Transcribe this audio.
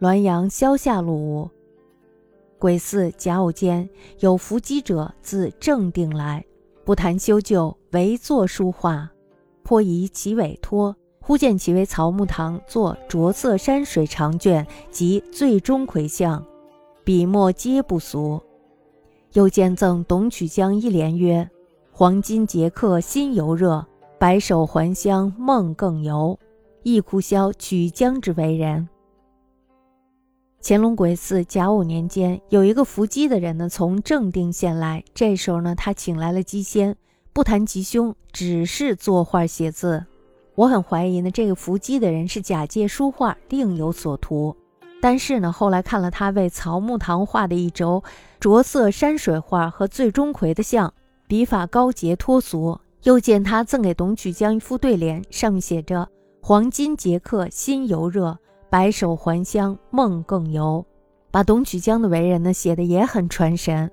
滦阳萧下路。癸巳甲午间，有伏击者自正定来，不谈修旧，唯作书画，颇疑其委托。忽见其为曹木堂作着色山水长卷及最终魁像，笔墨皆不俗。又见赠董曲江一联曰：“黄金节刻心犹热，白首还乡梦更游。”亦哭萧曲江之为人。乾隆癸巳甲午年间，有一个伏击的人呢，从正定县来。这时候呢，他请来了姬仙，不谈吉凶，只是作画写字。我很怀疑呢，这个伏击的人是假借书画，另有所图。但是呢，后来看了他为曹木堂画的一轴着色山水画和醉钟馗的像，笔法高洁脱俗。又见他赠给董曲江一副对联，上面写着“黄金节刻心犹热，白首还乡梦更游”，把董曲江的为人呢写的也很传神。